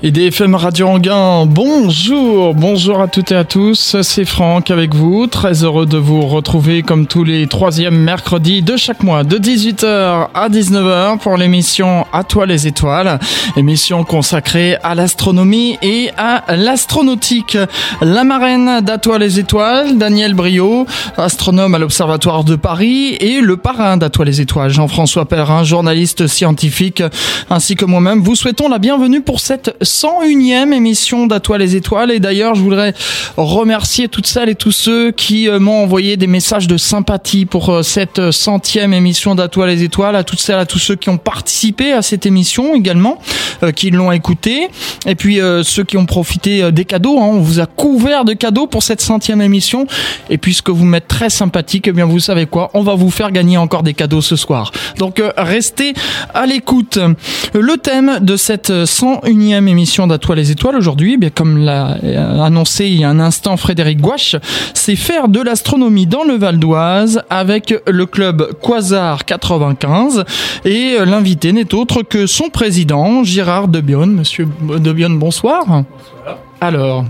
Et DFM Radio Anguin, bonjour, bonjour à toutes et à tous, c'est Franck avec vous, très heureux de vous retrouver comme tous les troisièmes mercredis de chaque mois, de 18h à 19h pour l'émission À toi les étoiles, émission consacrée à l'astronomie et à l'astronautique. La marraine d'À toi les étoiles, Daniel Brio, astronome à l'Observatoire de Paris, et le parrain d'À toi les étoiles, Jean-François Perrin, journaliste scientifique, ainsi que moi-même, vous souhaitons la bienvenue pour cette 101e émission d'Atoile les étoiles. Et d'ailleurs, je voudrais remercier toutes celles et tous ceux qui euh, m'ont envoyé des messages de sympathie pour euh, cette centième émission d'Atoile les étoiles, à toutes celles, à tous ceux qui ont participé à cette émission également, euh, qui l'ont écouté, et puis ceux qui ont profité des cadeaux. Hein. On vous a couvert de cadeaux pour cette centième émission. Et puisque vous m'êtes très sympathique, eh bien vous savez quoi, on va vous faire gagner encore des cadeaux ce soir. Donc restez à l'écoute. Le thème de cette 101e émission émission d'À les étoiles aujourd'hui, bien comme l'a euh, annoncé il y a un instant Frédéric Gouache, c'est faire de l'astronomie dans le Val d'Oise avec le club Quasar 95 et euh, l'invité n'est autre que son président Gérard Debionne. Monsieur Debionne, bonsoir. Bonsoir. Alors,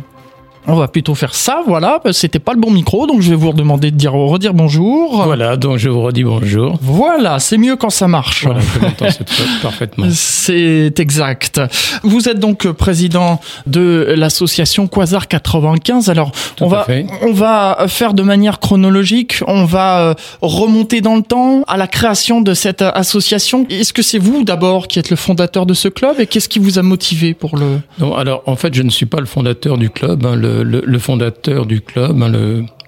on va plutôt faire ça, voilà. C'était pas le bon micro, donc je vais vous redemander de dire, redire bonjour. Voilà, donc je vous redis bonjour. Voilà, c'est mieux quand ça marche. Voilà, je parfaitement. C'est exact. Vous êtes donc président de l'association Quasar 95. Alors, on va, on va faire de manière chronologique. On va euh, remonter dans le temps à la création de cette association. Est-ce que c'est vous d'abord qui êtes le fondateur de ce club et qu'est-ce qui vous a motivé pour le Non, alors en fait, je ne suis pas le fondateur du club. Hein. le le, fondateur du club, hein,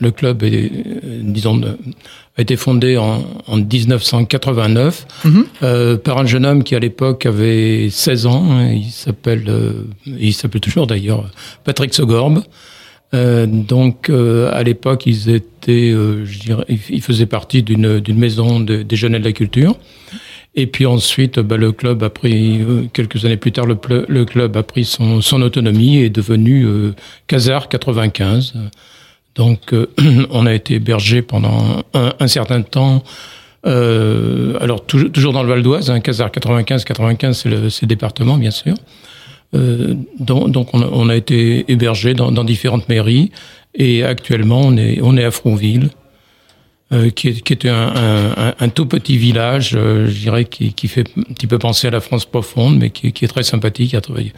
le, club est, disons, a été fondé en, 1989 mhm. euh, par un jeune homme qui à l'époque avait 16 ans. Hein, il s'appelle, euh, il s'appelle toujours d'ailleurs Patrick Segorbe. Euh, donc à l'époque ils étaient, je dirais, ils faisaient partie d'une maison des jeunes de la culture. Et puis ensuite, bah, le club a pris, euh, quelques années plus tard, le, club a pris son, autonomie et est devenu euh, Casar 95. Donc, euh, on a été hébergé pendant un, un certain temps. Euh, alors, toujours, dans le Val d'Oise, hein, Casar 95, 95, c'est le, département, bien sûr. Euh, donc, donc on, a, on, a, été hébergé dans, dans, différentes mairies. Et actuellement, on est, on est à Frouville. Euh, qui, est, qui était un, un, un, tout petit village, euh, je dirais, qui, qui, fait un petit peu penser à la France profonde, mais qui, qui est très sympathique à travailler.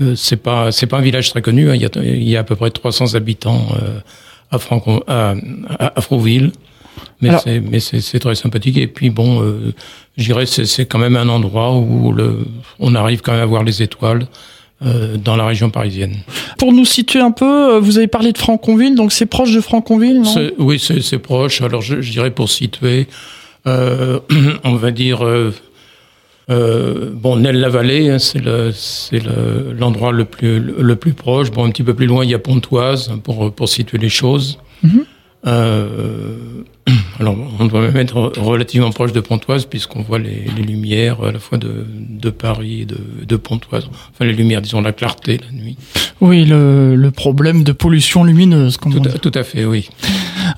Euh, c'est pas c'est pas un village très connu. Hein. Il, y a, il, y a, à peu près 300 habitants euh, à, Franco, à, à, Frouville. Mais c'est mais c'est très sympathique. Et puis bon, euh, je dirais c'est quand même un endroit où le, on arrive quand même à voir les étoiles. Euh, dans la région parisienne. Pour nous situer un peu, euh, vous avez parlé de Franconville, donc c'est proche de Franconville, non? Oui, c'est proche. Alors je, je, dirais pour situer, euh, on va dire, euh, bon, Nel-la-Vallée, hein, c'est l'endroit le, le, plus le plus proche. Bon, un petit peu plus loin, il y a Pontoise pour pour situer les choses. Mm alors, on doit même être relativement proche de Pontoise puisqu'on voit les, les, lumières à la fois de, de Paris et de, de, Pontoise. Enfin, les lumières, disons la clarté la nuit. Oui, le, le problème de pollution lumineuse, comme tout, à, tout à fait, oui.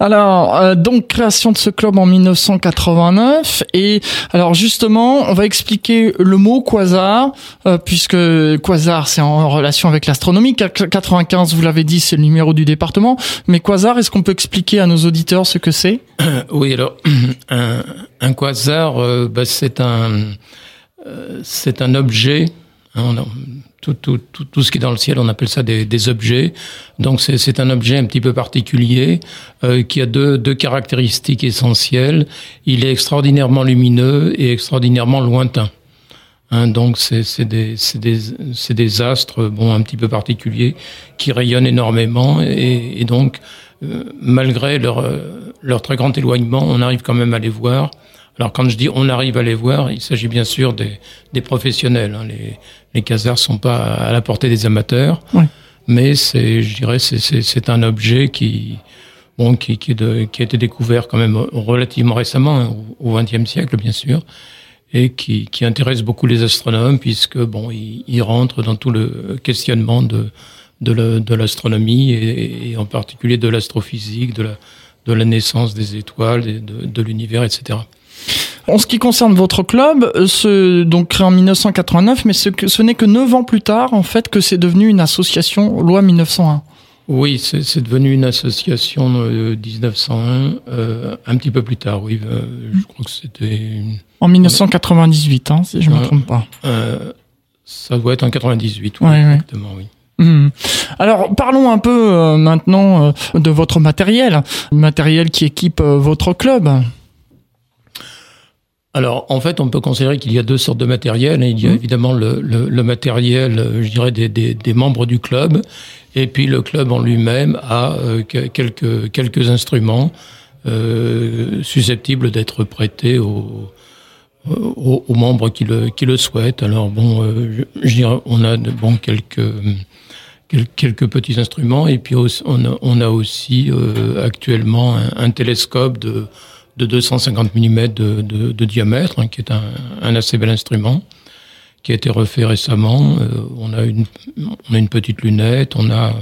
Alors, euh, donc création de ce club en 1989 et alors justement, on va expliquer le mot quasar euh, puisque quasar c'est en relation avec l'astronomie. 95, vous l'avez dit, c'est le numéro du département. Mais quasar, est-ce qu'on peut expliquer à nos auditeurs ce que c'est? Oui, alors un, quasar, euh, bah, c'est un c'est un objet. Hein, tout, tout, tout, tout, ce qui est dans le ciel, on appelle ça des, des objets. Donc c'est un objet un petit peu particulier euh, qui a deux, deux caractéristiques essentielles. Il est extraordinairement lumineux et extraordinairement lointain. Hein, donc c'est des, des, des astres bon un petit peu particuliers qui rayonnent énormément et, et donc euh, malgré leur, euh, leur très grand éloignement, on arrive quand même à les voir. Alors quand je dis on arrive à les voir, il s'agit bien sûr des, des professionnels. Hein. Les, les casards sont pas à la portée des amateurs, oui. mais c'est, je dirais, c'est un objet qui, bon, qui, qui, de, qui, a été découvert quand même relativement récemment, hein, au XXe siècle bien sûr, et qui, qui, intéresse beaucoup les astronomes puisque bon, il, il rentre dans tout le questionnement de de l'astronomie et, et, en particulier de l'astrophysique, de la, de la naissance des étoiles, de, de l'univers, etc. En ce qui concerne votre club, ce, donc créé en 1989, mais ce, ce n'est que neuf ans plus tard, en fait, que c'est devenu une association loi 1901. Oui, c'est devenu une association de 1901, euh, un petit peu plus tard, oui. Euh, je crois que c'était... En 1998, hein, si je ne me trompe pas. Euh, ça doit être en 98, oui, exactement, oui. Hmm. Alors parlons un peu euh, maintenant euh, de votre matériel, matériel qui équipe euh, votre club. Alors, en fait, on peut considérer qu'il y a deux sortes de matériel. Il y a hmm. évidemment le, le, matériel, je dirais, des, des, des, membres du club, et puis le club en lui-même a quelques, quelques instruments susceptibles d'être prêtés aux, aux, aux, membres qui le, qui le souhaitent. Alors, bon, je, je dirais, on a bon quelques quelques petits instruments et puis on a, aussi euh, actuellement un, télescope de, de 250 mm de, diamètre hein, qui est un, assez bel instrument qui a été refait récemment. Euh, on a une on a une petite lunette, on a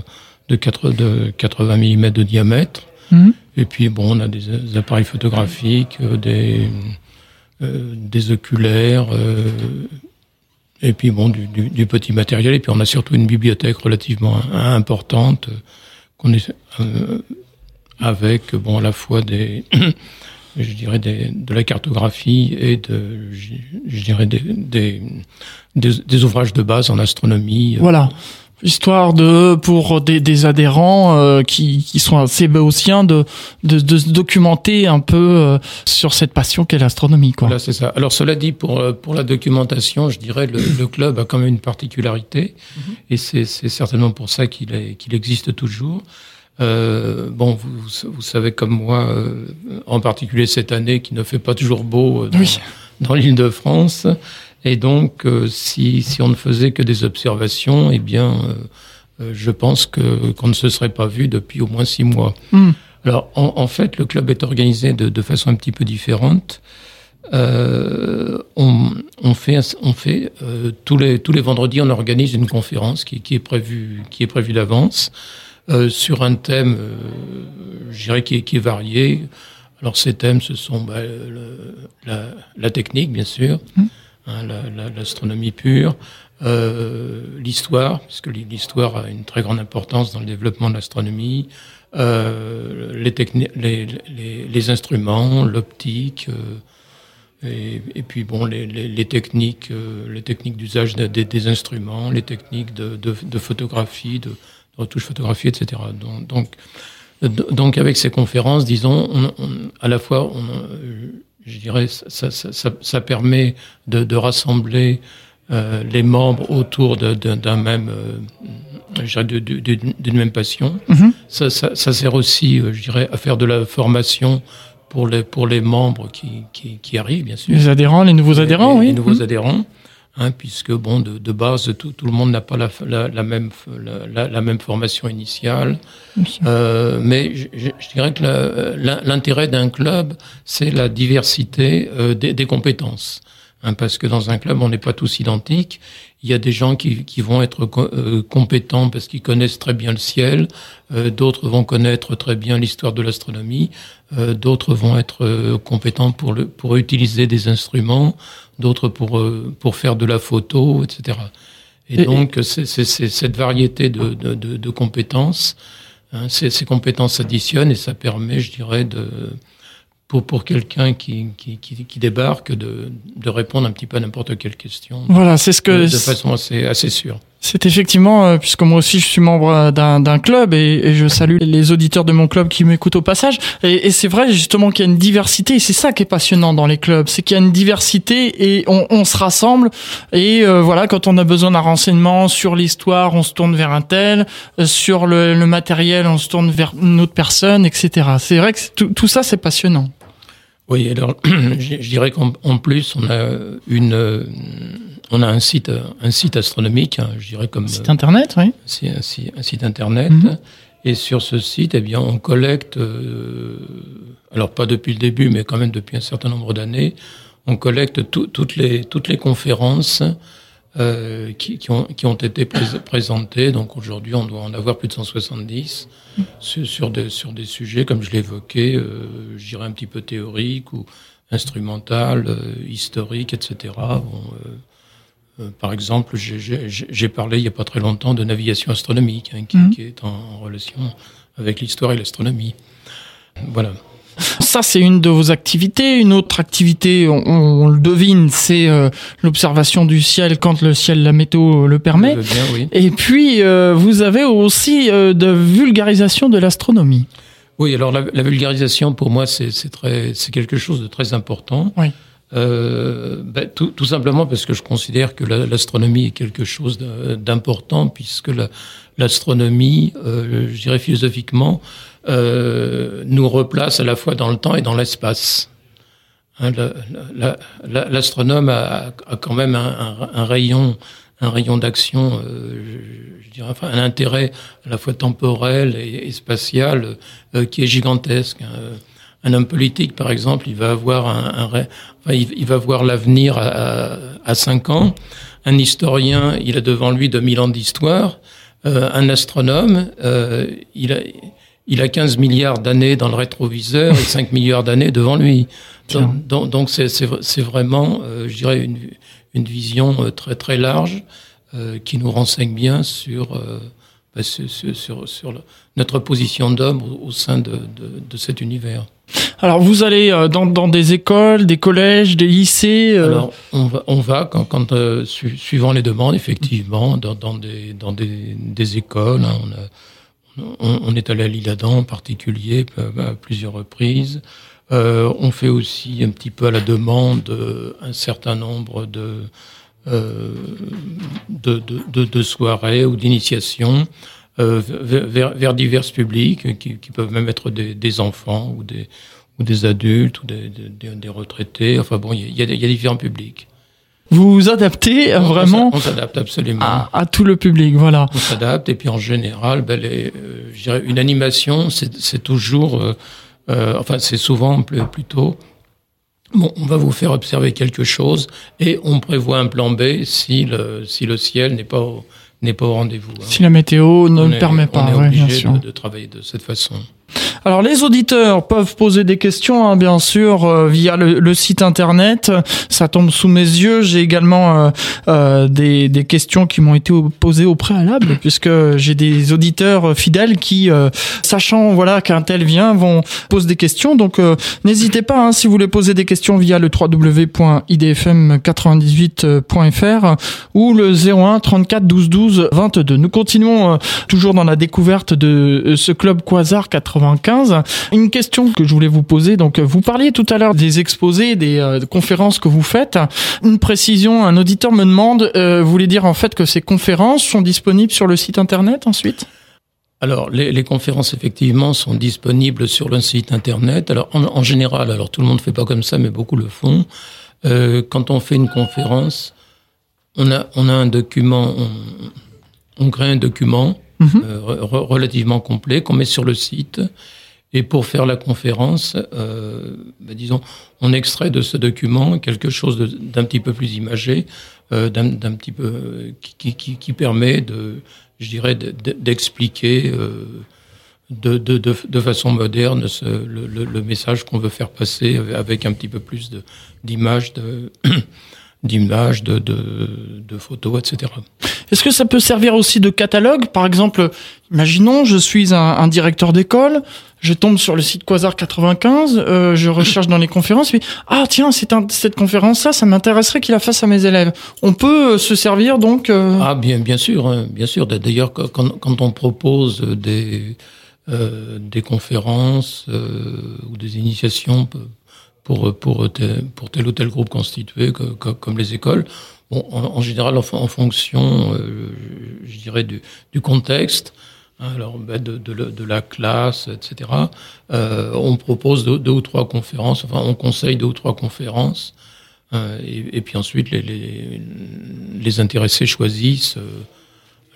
de, 4, de 80 mm de diamètre. Mmh. Et puis bon, on a des, appareils photographiques, euh, des des oculaires, et puis bon, du, du, du, petit matériel. Et puis on a surtout une bibliothèque relativement importante euh, qu'on est euh, avec bon à la fois des je dirais des, de la cartographie et de je, dirais des, des, des, ouvrages de base en astronomie. Voilà histoire de pour des, des adhérents euh, qui, qui sont assez béotiens de, de, de se documenter un peu euh, sur cette passion qu'est l'astronomie quoi. Voilà, c'est ça. Alors cela dit pour euh, pour la documentation, je dirais le, le club a quand même une particularité mm-hmm. et c'est certainement pour ça qu'il qu'il existe toujours. Euh, bon, vous, vous savez comme moi, en particulier cette année qui ne fait pas toujours beau dans, dans l'île de France. Et donc, euh, si, si on ne faisait que des observations, eh bien, euh, euh, je pense que qu'on ne se serait pas vu depuis au moins six mois. Hmm. Alors, en, en, fait, le club est organisé de, de façon un petit peu différente. Euh, on, on, fait, on fait euh, tous les tous les vendredis, on organise une conférence qui, qui est prévue qui est prévue d'avance euh, sur un thème, je dirais qui est, qui est varié. Alors ces thèmes, ce sont bah, le, la, la, technique, bien sûr. Hmm. Hein, l'astronomie pure, euh, l'histoire, parce que l'histoire a une très grande importance dans le développement de l'astronomie, euh, les, les, les, les, instruments, l'optique, euh, et, et, puis bon, les, les techniques, euh, les techniques d'usage des, des, instruments, les techniques de, de, de photographie, de, de, retouche photographie, etc. Donc, donc, donc avec ces conférences, disons, on, on, à la fois, on, je dirais, ça, ça, ça, ça permet de, de rassembler euh, les membres autour d'un même, euh, d'une même passion. Mm-hmm. ça, ça, ça, sert aussi, euh, je dirais, à faire de la formation pour les pour les membres qui, qui, qui arrivent, bien sûr. Les adhérents, les nouveaux adhérents, oui. Les nouveaux mm-hmm. adhérents. Hein, puisque bon, de, de base, tout, tout, le monde n'a pas la, la, la même la, la, même formation initiale. Euh, mais je, je, dirais que l'intérêt d'un club, c'est la diversité euh, des, des, compétences. Hein, parce que dans un club, on n'est pas tous identiques. Il y a des gens qui, qui vont être euh, compétents parce qu'ils connaissent très bien le ciel. Euh, d'autres vont connaître très bien l'histoire de l'astronomie. Euh, d'autres vont être compétents pour, le, pour utiliser des instruments d'autres pour, euh, pour faire de la photo, etc. Et, donc, c'est cette variété de, de, de, de compétences, hein, ces, ces compétences s'additionnent et ça permet, je dirais, de, pour, pour quelqu'un qui, qui, qui, qui, débarque de, de répondre un petit peu à n'importe quelle question. Voilà, c'est ce que. De, de façon assez, assez sûre. C'est effectivement, euh, puisque moi aussi je suis membre d'un club et, et, je salue les auditeurs de mon club qui m'écoutent au passage. Et, et c'est vrai justement qu'il y a une diversité et c'est ça qui est passionnant dans les clubs, c'est qu'il y a une diversité et on, on se rassemble. Et euh, voilà, quand on a besoin d'un renseignement sur l'histoire, on se tourne vers un tel, euh, sur le, le, matériel, on se tourne vers une autre personne, etc. C'est vrai que tout, tout ça c'est passionnant. Oui, alors je dirais qu'en plus on a une on a un site, un site astronomique, hein, je dirais comme. Un site internet, oui. Un, un, site internet. Mm -hmm. Et sur ce site, eh bien, on collecte, euh, alors pas depuis le début, mais quand même depuis un certain nombre d'années, on collecte tout, toutes les toutes les conférences euh, qui, qui, ont, qui ont été pré présentées. Donc aujourd'hui, on doit en avoir plus de 170 sur, sur, des, sur des sujets, comme je l'évoquais, euh, je dirais un petit peu théoriques ou instrumentales, historiques, etc. par exemple, j'ai parlé il n'y a pas très longtemps de navigation astronomique, hein, qui, mmh. qui, est en relation avec l'histoire et l'astronomie. Voilà. Ça, c'est une de vos activités. Une autre activité, on, le devine, c'est euh, l'observation du ciel quand le ciel, la météo le permet. Et puis, euh, vous avez aussi euh, de vulgarisation de l'astronomie. Oui, alors la, vulgarisation, pour moi, c'est quelque chose de très important. Oui. Ben, tout, tout, simplement parce que je considère que l'astronomie est quelque chose d'important, puisque l'astronomie, je dirais philosophiquement, euh, nous replace à la fois dans le temps et dans l'espace. Hein, L'astronome a, quand même un, rayon, un rayon d'action, euh, je, dirais, enfin, un intérêt à la fois temporel et, spatial euh, qui est gigantesque. Hein. Un homme politique, par exemple, il va avoir un, enfin, il, va voir l'avenir à, à, 5 ans. Un historien, il a devant lui 2000 ans d'histoire. Euh, un astronome, euh, il a il a 15 milliards d'années dans le rétroviseur et 5 milliards d'années devant lui. Donc, c'est vraiment, euh, je dirais, une, une vision euh, très très large euh, qui nous renseigne bien sur, euh, bah, sur, sur, sur notre position d'homme au, sein de, de, de, cet univers. Alors vous allez dans, dans, des écoles, des collèges, des lycées Alors on va, on va quand, quand suivant les demandes, effectivement, dans, dans, des, dans des, des écoles. Hein, on a, on, est allé à l'Île-Adam en particulier à plusieurs reprises. Euh, on fait aussi un petit peu à la demande euh, un certain nombre de, euh, soirées ou d'initiations vers, divers publics qui, peuvent même être des, enfants ou des, ou des adultes ou des, retraités. Enfin bon, il y a différents publics. Vous vous adaptez vraiment On s'adapte absolument. À, tout le public, voilà. On s'adapte et puis en général, ben les, euh, une animation, c'est toujours, euh, euh, enfin c'est souvent plutôt, bon, on va vous faire observer quelque chose et on prévoit un plan B si le, si le ciel n'est pas au, n'est pas au rendez-vous. Hein. Si la météo ne le permet pas, on est obligé de, de travailler de cette façon. Alors les auditeurs peuvent poser des questions, hein, bien sûr, euh, via le, site internet. Ça tombe sous mes yeux. J'ai également euh, euh, des, des, questions qui m'ont été posées au préalable, puisque j'ai des auditeurs fidèles qui, sachant voilà qu'un tel vient, vont poser des questions. Donc n'hésitez pas hein, si vous voulez poser des questions via le www.idfm98.fr ou le 01 34 12 12 22. Nous continuons toujours dans la découverte de ce club Quasar 95 une question que je voulais vous poser. Donc, vous parliez tout à l'heure des exposés, des euh, conférences que vous faites. Une précision, un auditeur me demande, euh, vous voulez dire en fait que ces conférences sont disponibles sur le site internet ensuite? Alors, les, conférences, effectivement, sont disponibles sur le site Internet. Alors, en, général, alors tout le monde ne fait pas comme ça, mais beaucoup le font. Euh, quand on fait une conférence, on a, on a un document, on, on crée un document mhm. relativement complet qu'on met sur le site et pour faire la conférence, euh, ben disons, on extrait de ce document quelque chose d'un petit peu plus imagé, euh, d'un petit peu qui, qui, qui, permet de, je dirais, d'expliquer euh, de, de, de, de, façon moderne ce, le, le, message qu'on veut faire passer avec un petit peu plus d'images, de, d'images, de, de, de, photos, etc. Est-ce que ça peut servir aussi de catalogue? Par exemple, imaginons, je suis un, un directeur d'école, je tombe sur le site Quasar 95, euh, je recherche dans les conférences, puis ah tiens, c'est cette conférence-là, ça m'intéresserait qu'il la fasse à mes élèves. On peut euh, se servir donc euh... Ah bien, bien sûr, hein, bien sûr. D'ailleurs, quand, quand on propose des euh, des conférences euh, ou des initiations pour pour tel, pour tel ou tel groupe constitué, comme les écoles, bon, en, général, en, fonction, je dirais du, contexte. Alors, ben, de, de, la classe, etc. Euh, on propose deux, ou trois conférences, enfin, on conseille deux ou trois conférences, euh, et, puis ensuite, les, les, intéressés choisissent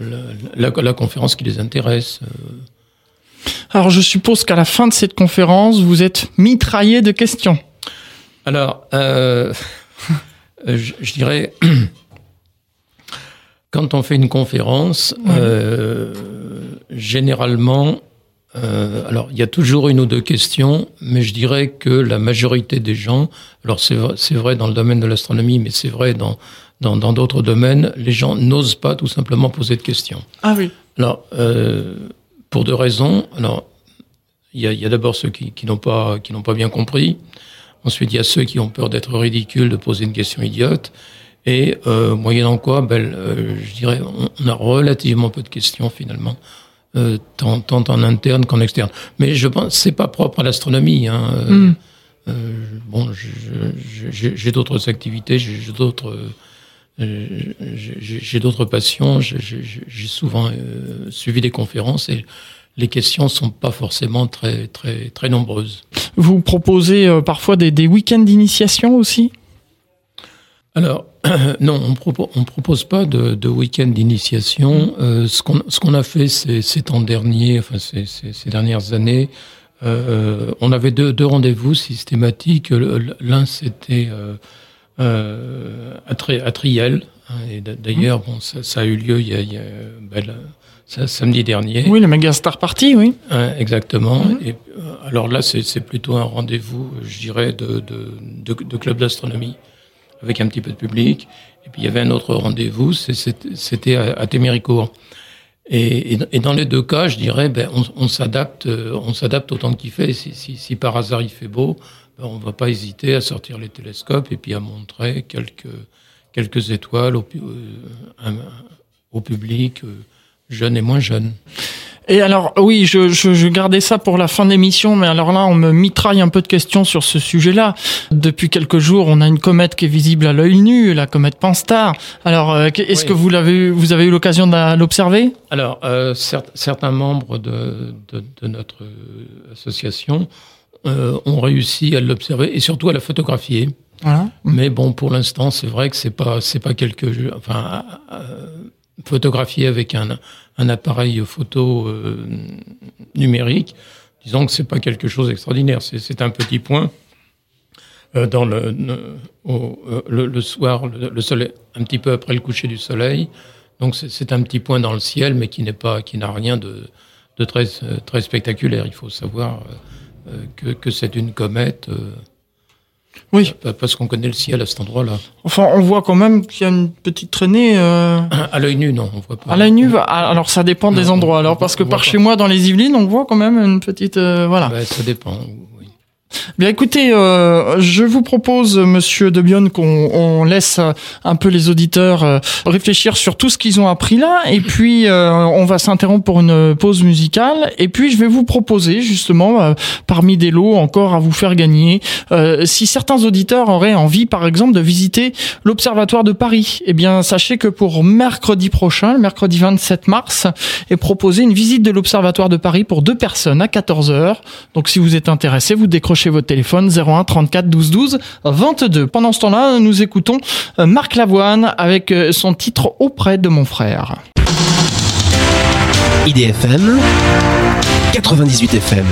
euh, la, la, conférence qui les intéresse. Euh. Alors, je suppose qu'à la fin de cette conférence, vous êtes mitraillé de questions. Alors, euh, je, je, dirais, quand on fait une conférence, euh, généralement, euh, alors, il y a toujours une ou deux questions, mais je dirais que la majorité des gens, alors c'est vrai, vrai dans le domaine de l'astronomie, mais c'est vrai dans dans d'autres domaines, les gens n'osent pas tout simplement poser de questions. Ah oui. Alors, pour deux raisons. Alors, il y a, d'abord ceux qui, qui n'ont pas qui n'ont pas bien compris. Ensuite, il y a ceux qui ont peur d'être ridicules, de poser une question idiote. Et euh, moyennant quoi, ben, euh, je dirais, on, a relativement peu de questions finalement. Euh, tant, tant, en interne qu'en externe. Mais je pense c'est pas propre à l'astronomie. Hein. Mm. Euh, bon, j'ai d'autres activités, j'ai d'autres j'ai d'autres passions. J'ai souvent suivi des conférences et les questions sont pas forcément très très très nombreuses. Vous proposez parfois des, des week-ends d'initiation aussi? Alors non, on propose, on propose pas de, de week-end d'initiation. Mm. Euh, ce qu'on ce qu'on a fait ces, ces temps derniers, enfin ces, ces, ces dernières années, euh, on avait deux, deux rendez-vous systématiques. L'un c'était euh, euh à, Tri à, Triel. Hein, et d'ailleurs, bon, ça, ça, a eu lieu il y a, il y a ben, ça, samedi dernier. Oui, le Mega Star Party, oui. exactement. Mm. Et euh, alors là, c'est plutôt un rendez-vous, je dirais, de, de, de, de club d'astronomie avec un petit peu de public. Et puis il y avait un autre rendez-vous, c'était à, Téméricourt. Et, et, dans les deux cas, je dirais, ben, on, s'adapte, on s'adapte au temps qu'il fait. Si, si, si, par hasard il fait beau, ben, on va pas hésiter à sortir les télescopes et puis à montrer quelques quelques étoiles au, euh, au public, euh, jeune et moins jeune. Et alors, oui, je, je, je, gardais ça pour la fin de l'émission, mais alors là, on me mitraille un peu de questions sur ce sujet-là. Depuis quelques jours, on a une comète qui est visible à l'œil nu, la comète Pan-STAR. Alors, euh, est-ce que vous l'avez, vous avez eu l'occasion de l'observer Alors, euh, certains membres de, de, de, notre association euh, ont réussi à l'observer et surtout à la photographier. Voilà. Mais bon, pour l'instant, c'est vrai que c'est pas, c'est pas quelque, enfin, euh, photographier avec un un appareil photo euh, numérique, disons que c'est pas quelque chose d'extraordinaire. C'est un petit point euh, dans le, euh, le, le, soir, le, soleil, un petit peu après le coucher du soleil. Donc c'est un petit point dans le ciel, mais qui n'est pas, qui n'a rien de, de très, très spectaculaire. Il faut savoir que, que c'est une comète. Oui. Parce qu'on connaît le ciel à cet endroit-là. Enfin, on voit quand même qu'il y a une petite traînée. Euh... À l'œil nu, non, on voit pas. À l'œil nu, alors ça dépend des endroits. Alors parce que par chez moi, dans les Yvelines, on voit quand même une petite, euh, voilà. Ça dépend. Bien écoutez, euh, je vous propose, Monsieur Debion, qu'on on laisse un peu les auditeurs euh, réfléchir sur tout ce qu'ils ont appris là, et puis euh, on va s'interrompre pour une pause musicale, et puis je vais vous proposer justement, euh, parmi des lots encore à vous faire gagner, si certains auditeurs auraient envie, par exemple, de visiter l'Observatoire de Paris, eh bien sachez que pour mercredi prochain, le mercredi 27 mars, est proposé une visite de l'Observatoire de Paris pour deux personnes à 14 h Donc si vous êtes intéressé, vous décrochez votre téléphone 01 34 12 12 22. Pendant ce temps-là, nous écoutons euh, Marc Lavoine avec euh, son titre Auprès de mon frère. IDFM 98 FM.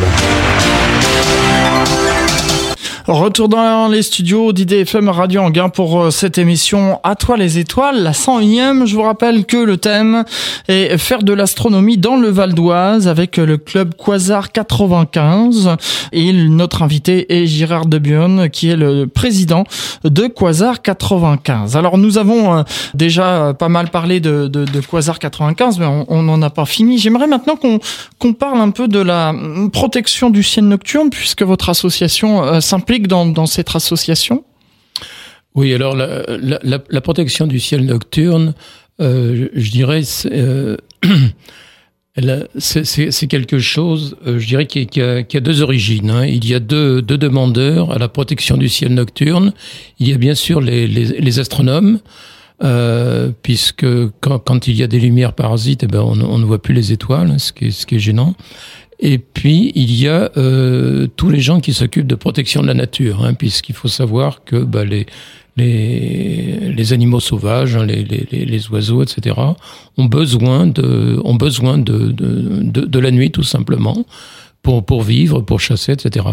Retour dans les studios d'IDFM Radio Anguin pour euh, cette émission À toi les étoiles, la 101e. Je vous rappelle que le thème est faire de l'astronomie dans le Val d'Oise avec le club Quasar 95 et notre invité est Gérard Debion qui est le président de Quasar 95. Alors nous avons euh, déjà pas mal parlé de, Quasar 95 mais on n'en a pas fini. J'aimerais maintenant qu'on parle un peu de la protection du ciel nocturne puisque votre association euh, dans, cette association? Oui, alors la, protection du ciel nocturne, euh, je, dirais, euh, c'est quelque chose, euh, je dirais, qui, a, deux origines. Hein. Il y a deux, demandeurs à la protection du ciel nocturne. Il y a bien sûr les, astronomes. Euh, puisque quand, quand, il y a des lumières parasites, eh ben on, on, ne voit plus les étoiles, ce qui est, ce qui est gênant. Et puis, il y a euh, tous les gens qui s'occupent de protection de la nature, hein, puisqu'il faut savoir que bah, les, les, les animaux sauvages, hein, les, les, les, oiseaux, etc., ont besoin de, ont besoin de, de, de, de la nuit, tout simplement, pour, pour vivre, pour chasser, etc.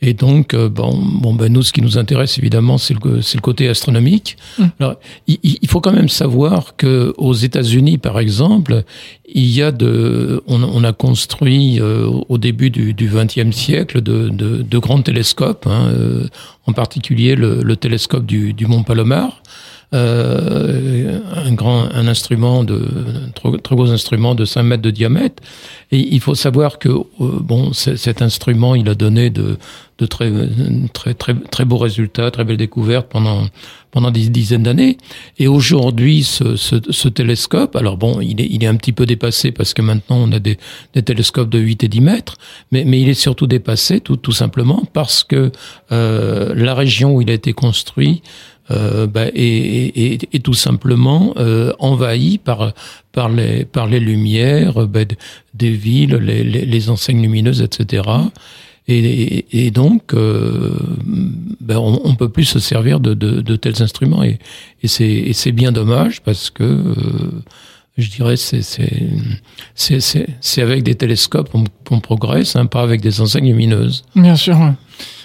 Et donc, euh, bon, bon, ben nous, ce qui nous intéresse évidemment, c'est le, c'est le côté astronomique. Mm. Alors, il, il faut quand même savoir que aux États-Unis, par exemple, il y a de, on, on a construit euh, au début du XXe siècle de, de, de, grands télescopes, hein, euh, en particulier le, le télescope du, du Mont Palomar. Euh, un grand un instrument de très, très gros instrument de 5 mètres de diamètre. Et il faut savoir que euh, bon cet instrument il a donné de, de très très très très beaux résultats très belles découvertes pendant pendant des dizaines d'années. Et aujourd'hui ce, ce, ce, télescope alors bon il est il est un petit peu dépassé parce que maintenant on a des, des télescopes de 8 et 10 mètres mais mais il est surtout dépassé tout tout simplement parce que euh, la région où il a été construit euh, bah, et, et, et, tout simplement euh, envahi par par les par les lumières bah, des villes, les, les, les, enseignes lumineuses, etc. Et, et donc, euh, ben on, on peut plus se servir de, de, de tels instruments et, et c'est bien dommage parce que euh, je dirais c'est c'est avec des télescopes qu'on progresse, hein, pas avec des enseignes lumineuses. Bien sûr.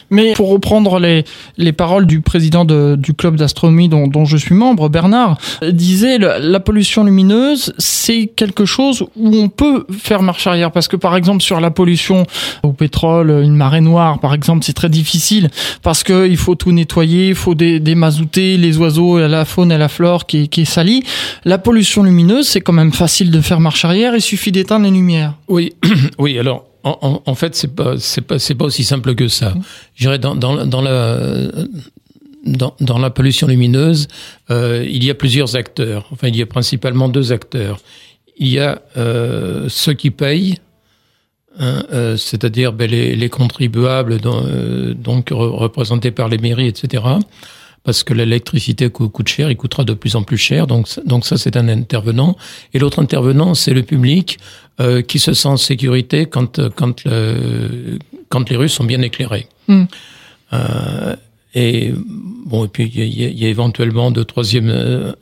Mais pour reprendre les, les paroles du président de, du club d'astronomie dont, je suis membre, Bernard, disait la, la pollution lumineuse, c'est quelque chose où on peut faire marche arrière. Parce que par exemple, sur la pollution au pétrole, une marée noire, par exemple, c'est très difficile parce que il faut tout nettoyer, il faut dé, démazouter les oiseaux, la faune et la flore qui, qui est salie. La pollution lumineuse, c'est quand même facile de faire marche arrière, il suffit d'éteindre les lumières. Oui, oui, alors en, en, en, fait, c'est pas c'est pas c'est pas aussi simple que ça. Je dirais dans dans, dans la dans, dans, la pollution lumineuse, euh, il y a plusieurs acteurs. Enfin, il y a principalement deux acteurs. Il y a euh, ceux qui payent, hein, euh, c'est-à-dire ben, les, les, contribuables, euh, donc représentés par les mairies, etc parce que l'électricité coûte cher, il coûtera de plus en plus cher. Donc, donc ça, c'est un intervenant. Et l'autre intervenant, c'est le public euh, qui se sent en sécurité quand, quand, le, quand les rues sont bien éclairées. Mm. Euh, et bon, et puis il y, y, a éventuellement de troisième, euh,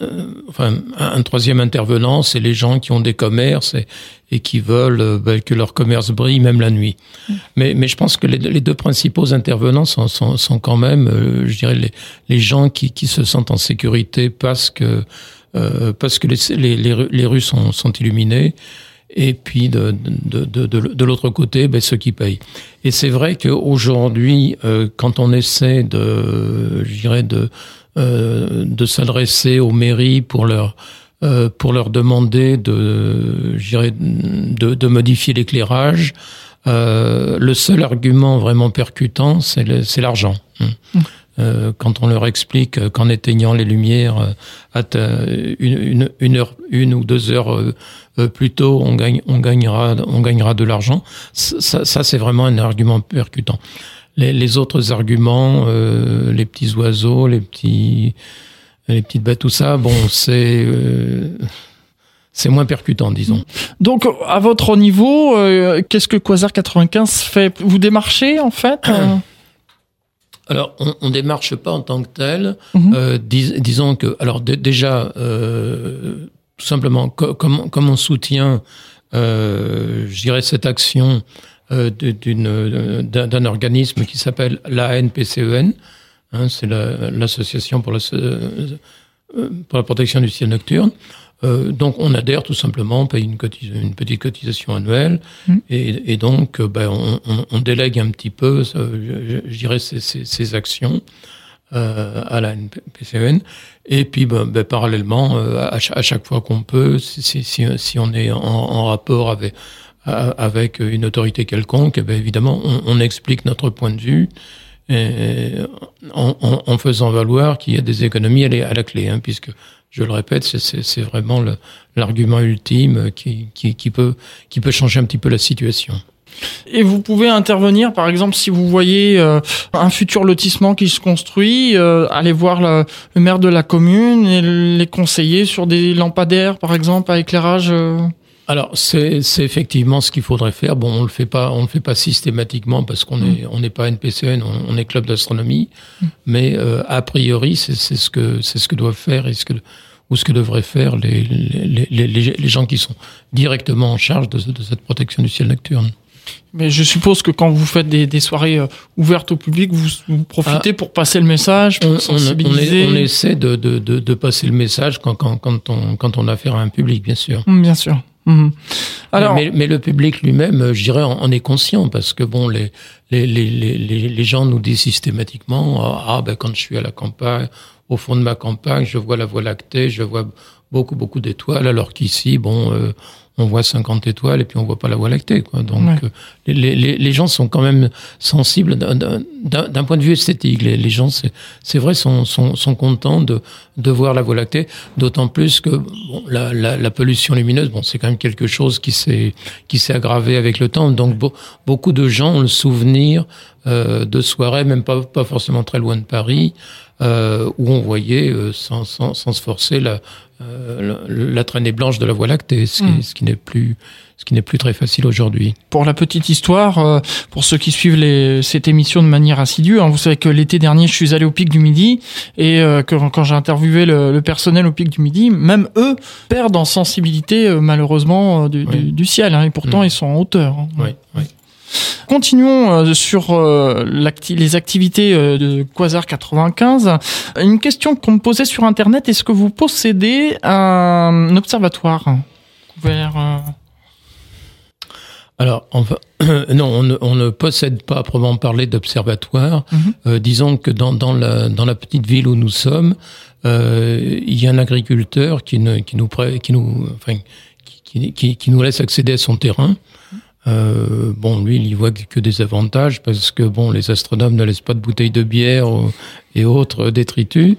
enfin un troisième intervenant, c'est les gens qui ont des commerces et, et qui veulent euh, ben, que leur commerce brille même la nuit. Mmh. Mais, mais je pense que les, les deux principaux intervenants sont, sont, sont quand même, euh, je dirais, les, les gens qui, qui se sentent en sécurité parce que euh, parce que les, les, les, les rues sont, sont illuminées et puis de, de, de, de, de l'autre côté, ben, ceux qui payent. Et c'est vrai qu'aujourd'hui, euh, quand on essaie de, de, euh, de s'adresser aux mairies pour leur euh, pour leur demander de, de, de modifier l'éclairage, euh, le seul argument vraiment percutant, c'est l'argent. Mmh. Euh, quand on leur explique qu'en éteignant les lumières à une, une, une, heure, une ou deux heures euh, plus tôt, on, gagne, on, gagnera, on gagnera de l'argent. Ça, ça c'est vraiment un argument percutant. Les, les autres arguments, euh, les petits oiseaux, les petits, les petites bêtes, tout ça, bon, c'est euh, c'est moins percutant, disons. Donc, à votre niveau, euh, qu'est-ce que Quasar 95 fait? Vous démarchez, en fait euh? Alors, on, ne démarche pas en tant que tel. -hmm. dis, disons que, alors déjà, tout simplement, comme, comme on soutient, euh, je dirais, cette action euh, d'un organisme qui s'appelle l'ANPCEN, hein, c'est l'association la, pour, la, euh, pour la protection du ciel nocturne. Euh, donc on adhère tout simplement, on paye une, une petite cotisation annuelle mmh. et, et, donc ben, on, on, on, délègue un petit peu, je, je dirais, ces, actions euh, à la PCN. Et puis, ben, ben, parallèlement, euh, à, ch à, chaque fois qu'on peut, si, si, si, on est en, en rapport avec, avec une autorité quelconque, ben, évidemment, on, on, explique notre point de vue. Et en, en, en faisant valoir qu'il y a des économies à la, à la clé, hein, puisque je le répète, c'est vraiment l'argument ultime qui, qui, qui, peut, qui peut changer un petit peu la situation. Et vous pouvez intervenir, par exemple, si vous voyez euh, un futur lotissement qui se construit, euh, aller voir le, le, maire de la commune et les conseiller sur des lampadaires, par exemple, à éclairage. Euh... Alors c'est effectivement ce qu'il faudrait faire. Bon, on le fait pas, on le fait pas systématiquement parce qu'on est on n'est pas NPCN, on, on est club d'astronomie, mmh. mais euh, a priori c'est ce que c'est ce que doivent faire et ce que ou ce que devraient faire les les, les, les, les gens qui sont directement en charge de, de cette protection du ciel nocturne. Mais je suppose que quand vous faites des, des soirées euh, ouvertes au public, vous, vous profitez Ah. pour passer le message, pour On, on- on on essaie de, de, de, de passer le message quand, quand, quand, on, quand on a affaire à un public, bien sûr. Hum, Bien sûr. Mhm. Alors, mais, mais le public lui-même, euh, je dirais, en, est conscient parce que bon, les, les, les, les, les gens nous disent systématiquement ah, ah, ben quand je suis à la campagne, au fond de ma campagne, je vois la Voie lactée, je vois beaucoup beaucoup d'étoiles, alors qu'ici, bon, euh, on voit 50 étoiles et puis on voit pas la Voie lactée, quoi. Donc Ouais. euh, les, les, les gens sont quand même sensibles d'un- d'un d'un point de vue esthétique. Les, les gens, c'est c'est vrai, sont, sont, sont contents de, de voir la Voie lactée, d'autant plus que bon, la, la, la pollution lumineuse, bon, c'est quand même quelque chose qui s'est qui s'est aggravé avec le temps. Donc beau- beaucoup de gens ont le souvenir euh, de soirées, même pas pas forcément très loin de Paris, euh, où on voyait euh, sans, sans, sans se forcer la, euh, la, la traînée blanche de la Voie lactée, ce qui, Mm. ce qui n'est plus ce qui n'est plus très facile aujourd'hui. pour la petite histoire, euh, pour ceux qui suivent les, cette émission de manière assidue, hein, vous savez que l'été dernier, je suis allé au Pic du Midi et euh, que, quand j'ai interviewé le, le personnel au Pic du Midi, même eux perdent en sensibilité euh, malheureusement du, Oui. du, du ciel, hein, et pourtant Mm. ils sont en hauteur. hein. Oui, oui. Continuons sur les activités de Quasar 95. Une question qu'on me posait sur Internet, est-ce que vous possédez un observatoire? Euh, Alors, enfin, non, on ne, on ne possède pas à proprement parler d'observatoire. Mhm. Euh, disons que dans, dans, la, dans la petite ville où nous sommes, euh, il y a un agriculteur qui, ne, qui, nous, prê- qui, nous, enfin, qui, qui, qui nous laisse accéder à son terrain. Bon, lui, il y voit que des avantages parce que bon, les astronomes ne laissent pas de bouteilles de bière et autres détritus.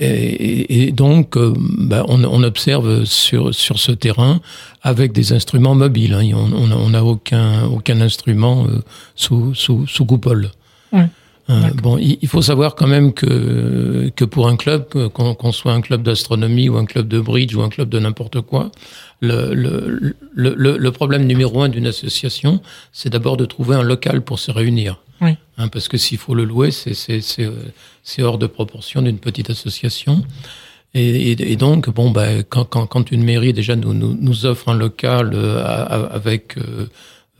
Et, donc, bah, on, on observe sur, sur ce terrain avec des instruments mobiles. hein. On n'a on aucun, aucun instrument euh, sous, sous, sous coupole. Ouais. Euh, bon, il, faut savoir quand même que, que pour un club, que- qu'on qu'on soit un club d'astronomie ou un club de bridge ou un club de n'importe quoi, le, le, le, le, problème numéro un d'une association, c'est d'abord de trouver un local pour se réunir. Oui. Hein, parce que s'il faut le louer, c'est euh, hors de proportion d'une petite association. Et, et, et donc, bon, bah, quand, quand, quand une mairie déjà nous, nous, nous offre un local euh, avec, euh,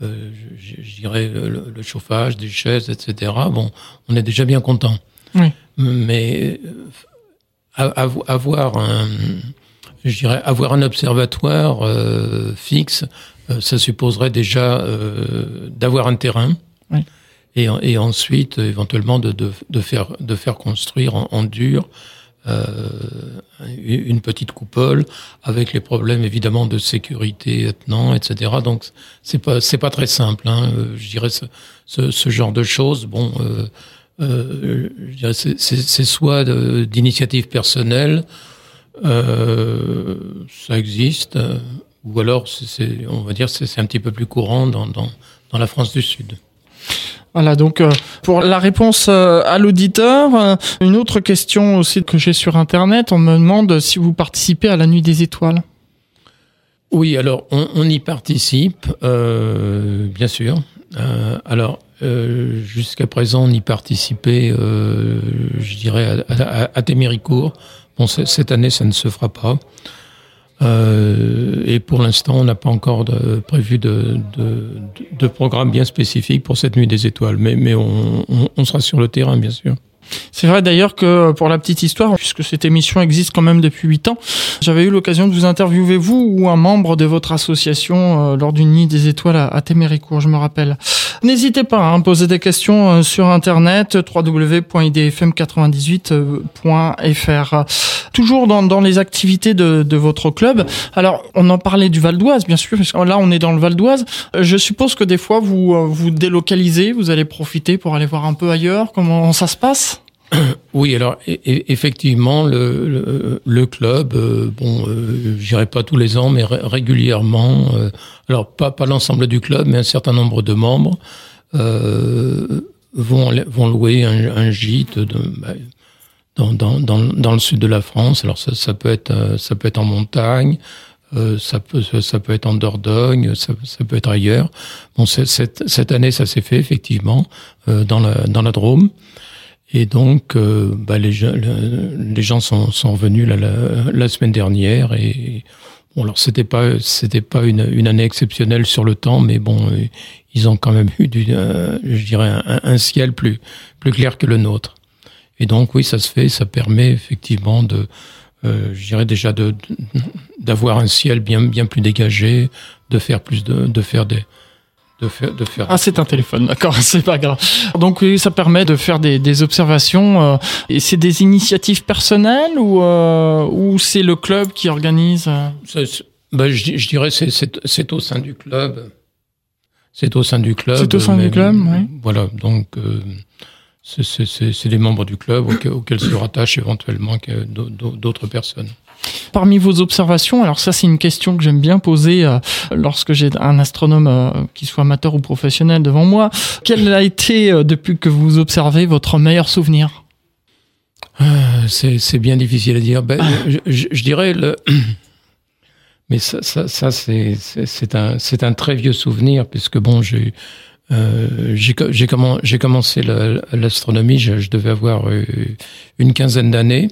euh, je, je dirais, le, le chauffage, des chaises, etc., bon, on est déjà bien content. Oui. Mais euh, avoir un, je dirais, avoir un observatoire euh, fixe, euh, ça supposerait déjà euh, d'avoir un terrain. Oui. Et, et ensuite, éventuellement, de, de, de, faire, de faire construire en, en dur une petite coupole avec les problèmes évidemment de sécurité attenant, etc. Donc c'est pas c'est pas très simple. Hein. Euh, Je dirais ce, ce, ce genre de choses. Bon, euh, euh, je dirais c'est- soit d'initiative personnelle, euh, ça existe, euh, ou alors c'est- on va dire c'est un petit peu plus courant dans dans, dans la France du Sud. Voilà, donc euh, pour la réponse euh, à l'auditeur, euh, une autre question aussi que j'ai sur Internet, on me demande si vous participez à la Nuit des Étoiles. Oui, alors on, on y participe, euh, bien sûr. Euh, alors jusqu'à présent, on y participait, je dirais, à, à, à Téméricourt. Bon, cette année, ça ne se fera pas. Euh, et pour l'instant, on n'a pas encore de, prévu de, de, de programme bien spécifique pour cette nuit des étoiles. Mais, mais on, on, on sera sur le terrain, bien sûr. C'est vrai d'ailleurs que pour la petite histoire, puisque cette émission existe quand même depuis 8 ans, j'avais eu l'occasion de vous interviewer vous ou un membre de votre association euh, lors d'une nuit des étoiles à, à Téméricourt, je me rappelle. N'hésitez pas hein, à poser des questions euh, sur internet www.idfm98.fr. Toujours dans, dans les activités de, de votre club. Alors, on en parlait du Val d'Oise, bien sûr, parce que là on est dans le Val d'Oise. Euh, Je suppose que des fois vous euh, vous délocalisez, vous allez profiter pour aller voir un peu ailleurs. Comment ça se passe? Oui, alors e- e- effectivement, le, le, le club, euh, bon, euh, je dirais pas tous les ans, mais ré- régulièrement, euh, alors pas, pas l'ensemble du club, mais un certain nombre de membres euh, vont, vont louer un, un gîte de, bah, dans, dans, dans, dans le sud de la France. Alors ça, ça peut être euh, ça peut être en montagne, euh, ça peut ça peut être en Dordogne, ça, peut être ailleurs. Bon, cette cette année, ça s'est fait effectivement dans la dans la Drôme. Et donc, euh, bah, les, gens, le- les gens sont, sont revenus la, la, la semaine dernière et Bon, alors c'était pas c'était pas une, une année exceptionnelle sur le temps, mais bon, euh, ils ont quand même eu du, euh, je dirais un, un, ciel plus plus clair que le nôtre. Et donc oui, ça se fait, ça permet effectivement de, euh, je dirais déjà de d'avoir un ciel bien bien plus dégagé, de faire plus de de faire des de faire, de faire ah, c'est un téléphone, d'accord, c'est pas grave. Donc oui, ça permet de faire des, des observations. Euh, et c'est des initiatives personnelles ou, euh, ou c'est le club qui organise ben, je, je, dirais c'est c'est au sein du club. C'est au sein du club. C'est au sein du club, oui. Voilà, donc euh, c'est les membres du club auxquels, se rattachent éventuellement d'autres personnes. Parmi vos observations, alors ça c'est une question que j'aime bien poser euh, lorsque j'ai un astronome euh, qui soit amateur ou professionnel devant moi. Quel a été, euh, depuis que vous observez, votre meilleur souvenir? C'est bien difficile à dire. Ben, je, je, je, dirais le... Mais ça, ça, ça c'est un, un très vieux souvenir, puisque bon, j'ai euh, j'ai commencé l'astronomie, je, je, devais avoir une quinzaine d'années.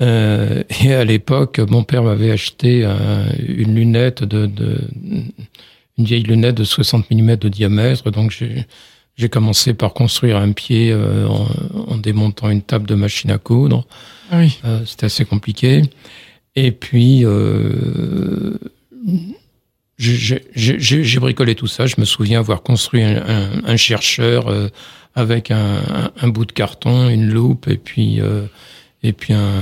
Euh, et à l'époque, mon père m'avait acheté un, une lunette de, de, une vieille lunette de 60 mm de diamètre. Donc j'ai commencé par construire un pied euh, en, en, démontant une table de machine à coudre. Ah oui. Euh, C'était assez compliqué. Et puis euh, j'ai bricolé tout ça. Je me souviens avoir construit un, un, un chercheur euh, avec un, un, bout de carton, une loupe et puis et puis un,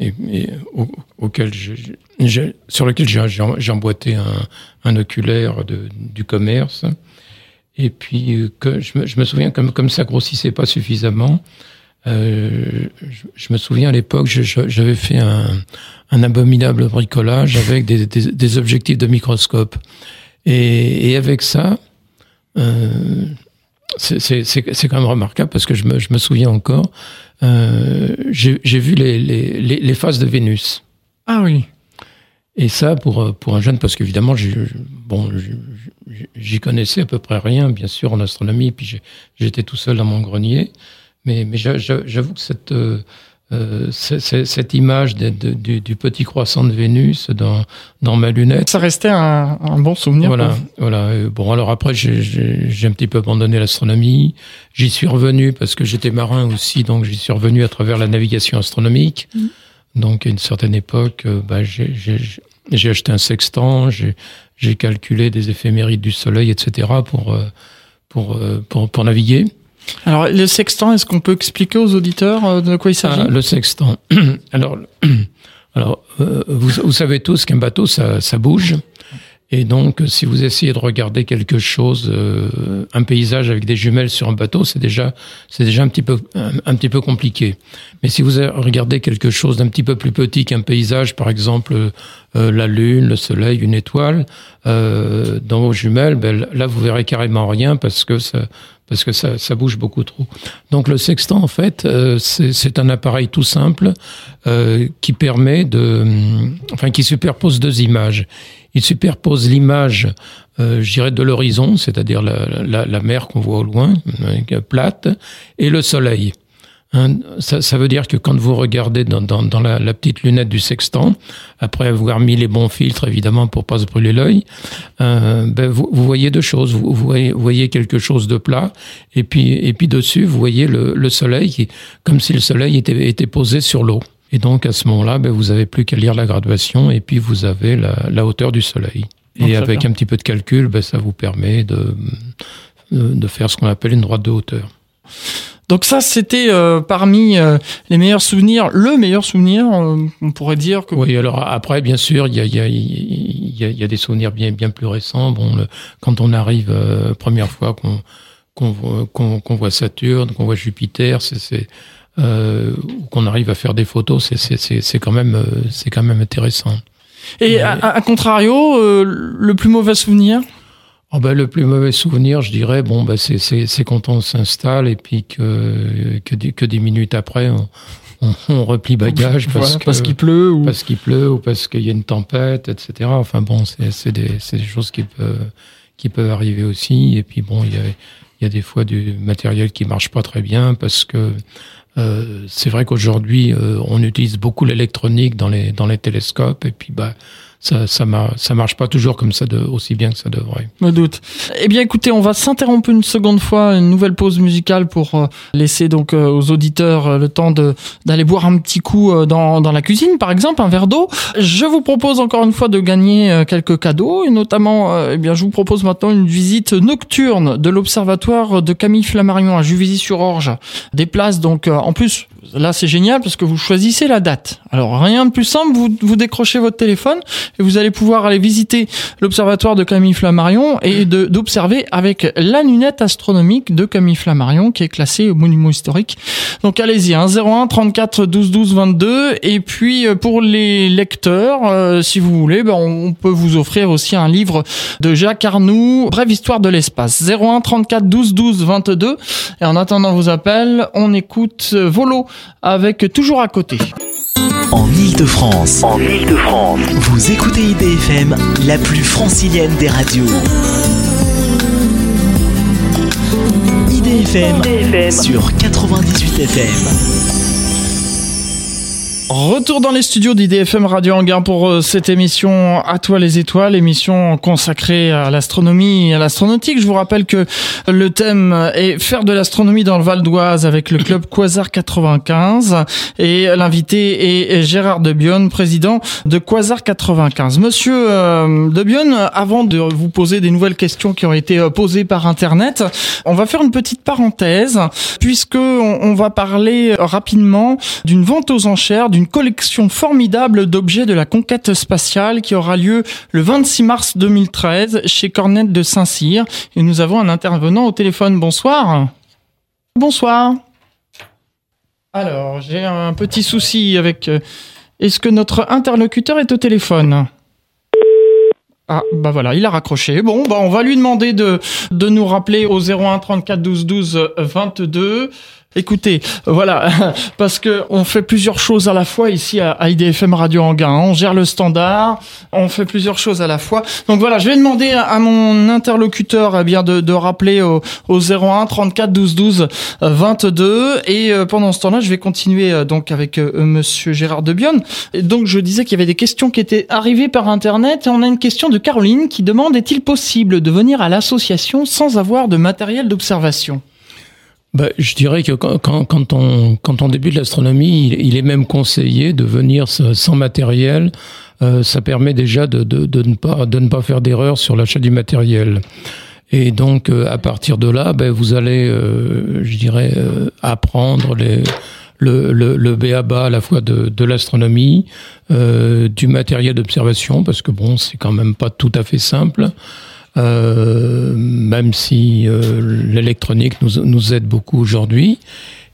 et, et, au, auquel je, sur lequel j'ai emboîté un, un oculaire de, du commerce. Et puis euh, que je me, je me souviens comme comme ça grossissait pas suffisamment. Euh, je, je, me souviens à l'époque, j'avais fait un, un, abominable bricolage avec des, des, des, objectifs de microscope. Et, et avec ça, euh, c'est quand même remarquable parce que je me, je me souviens encore, euh, j'ai vu les, les, les, phases de Vénus. Ah oui. Et ça, pour, pour un jeune, parce qu'évidemment, bon, j'y connaissais à peu près rien, bien sûr, en astronomie, puis j'étais tout seul dans mon grenier. Mais, mais j'avoue que cette, euh, euh, cette image de, de, du, du, petit croissant de Vénus dans, dans ma lunette. Ça restait un, un bon souvenir. Voilà, voilà. Bon, alors après, j'ai un petit peu abandonné l'astronomie. J'y suis revenu parce que j'étais marin aussi, donc j'y suis revenu à travers la navigation astronomique. Mmh. Donc, à une certaine époque, euh, bah, j'ai acheté un sextant, j'ai calculé des éphémérides du Soleil, etc. pour, euh, pour, pour, pour naviguer. Alors, le sextant, est-ce qu'on peut expliquer aux auditeurs euh, de quoi il s'agit? Ah, Le sextant. Alors, alors euh, vous, savez tous qu'un bateau, ça, ça bouge. Et donc, si vous essayez de regarder quelque chose, euh, un paysage avec des jumelles sur un bateau, c'est déjà, c'est déjà un petit peu, un, petit peu compliqué. Mais si vous regardez quelque chose d'un petit peu plus petit qu'un paysage, par exemple la lune, le soleil, une étoile, dans vos jumelles, ben, là vous verrez carrément rien parce que ça, parce que ça, bouge beaucoup trop. Donc le sextant, en fait, euh, c'est un appareil tout simple euh, qui permet de, enfin, qui superpose deux images. Il superpose l'image, euh, je dirais, de l'horizon, c'est-à-dire la, la, la, mer qu'on voit au loin, plate, et le soleil. Hein, ça, ça, veut dire que quand vous regardez dans, dans, dans la, la, petite lunette du sextant, après avoir mis les bons filtres évidemment pour pas se brûler l'œil, euh, ben vous, vous, voyez deux choses. Vous, vous, voyez, vous, voyez, quelque chose de plat, et puis, et puis dessus vous voyez le, le soleil, qui, comme si le soleil était, était posé sur l'eau. Et donc à ce moment-là, ben, vous avez plus qu'à lire la graduation, et puis vous avez la, la hauteur du soleil. Et avec bien. un petit peu de calcul, ben, ça vous permet de, de faire ce qu'on appelle une droite de hauteur. Donc ça, c'était euh, parmi euh, les meilleurs souvenirs, le meilleur souvenir, euh, on pourrait dire. Que... Oui, alors après, bien sûr, il y a, y, a, y, a, y a, des souvenirs bien, bien plus récents. Bon, le, quand on arrive, euh, première fois qu'on qu'on voit, qu qu voit, Saturne, qu'on voit Jupiter, c'est euh, qu'on arrive à faire des photos, c'est quand même c'est quand même intéressant. Et à, à contrario, le plus mauvais souvenir? Oh ben, le plus mauvais souvenir, je dirais, bon, ben, c'est quand on s'installe et puis que, que, que des minutes après, on, on, on replie bagage parce voilà, parce qu'il pleut ou parce qu'il pleut ou parce qu'il y a une tempête, etc. Enfin bon, c'est des, des choses qui peuvent qui peuvent arriver aussi. Et puis bon, il y a il y a des fois du matériel qui marche pas très bien parce que euh, c'est vrai qu'aujourd'hui euh, on utilise beaucoup l'électronique dans les dans les télescopes et puis bah ça, ça, ça marche pas toujours comme ça de, aussi bien que ça devrait. Me doute. Eh bien, écoutez, on va s'interrompre une seconde fois, une nouvelle pause musicale pour euh, laisser donc euh, aux auditeurs euh, le temps d'aller boire un petit coup dans, dans la cuisine, par exemple, un verre d'eau. Je vous propose encore une fois de gagner quelques cadeaux, et notamment, eh bien, je vous propose maintenant une visite nocturne de l'observatoire de Camille Flammarion à Juvisy-sur-Orge. Des places, donc, en plus, là, c'est génial parce que vous choisissez la date. Alors, rien de plus simple, vous, vous décrochez votre téléphone et vous allez pouvoir aller visiter l'observatoire de Camille Flammarion et d'observer avec la lunette astronomique de Camille Flammarion qui est classée au monument historique. Donc, allez-y, hein, 01 34 12 12 22. Et puis, euh, pour les lecteurs, euh, si vous voulez, ben, on peut vous offrir aussi un livre de Jacques Arnoux, Brève histoire de l'espace. 01 34 12 12 22. Et en attendant vos appels, on écoute Volo avec toujours à côté. En Ile-de-France. En Ile-de-France. Vous écoutez IDFM, la plus francilienne des radios. IDFM, IDFM. sur 98 FM. Retour dans les studios d'IDFM Radio Anguin pour euh, cette émission À toi les étoiles, émission consacrée à l'astronomie et à l'astronautique. Je vous rappelle que le thème est faire de l'astronomie dans le Val d'Oise avec le club Quasar 95 et l'invité est Gérard Debion, président de Quasar 95. Monsieur euh, Debion, avant de vous poser des nouvelles questions qui ont été euh, posées par internet, on va faire une petite parenthèse puisque on va parler rapidement d'une vente aux enchères collection formidable d'objets de la conquête spatiale qui aura lieu le 26 mars 2013 chez Cornette de Saint-Cyr. Et nous avons un intervenant au téléphone. Bonsoir. Bonsoir. Alors, j'ai un petit souci avec... Euh, est-ce que notre interlocuteur est au téléphone? Ah, bah voilà, il a raccroché. Bon, bah on va lui demander de, de nous rappeler au 01 34 12 12 22. Écoutez, voilà, parce que on fait plusieurs choses à la fois ici à IDFM Radio Anguin. On gère le standard, on fait plusieurs choses à la fois. Donc voilà, je vais demander à mon interlocuteur eh bien de, rappeler au, au 01 34 12 12 22 et euh, pendant ce temps-là, je vais continuer euh, donc avec euh, Monsieur Gérard Debion. Et donc je disais qu'il y avait des questions qui étaient arrivées par internet et on a une question de Caroline qui demande est-il possible de venir à l'association sans avoir de matériel d'observation? Bah, je dirais que quand, quand, on, quand on débute l'astronomie, il, est même conseillé de venir sans matériel. Euh, ça permet déjà de, de, de, ne pas, de ne pas faire d'erreur sur l'achat du matériel. Et donc, euh, à partir de là, ben, vous allez, euh, je dirais, euh, apprendre les, le, le, le BABA à la fois de, de l'astronomie, du matériel d'observation, parce que bon, c'est quand même pas tout à fait simple. Euh, même si euh, l'électronique nous, aide beaucoup aujourd'hui.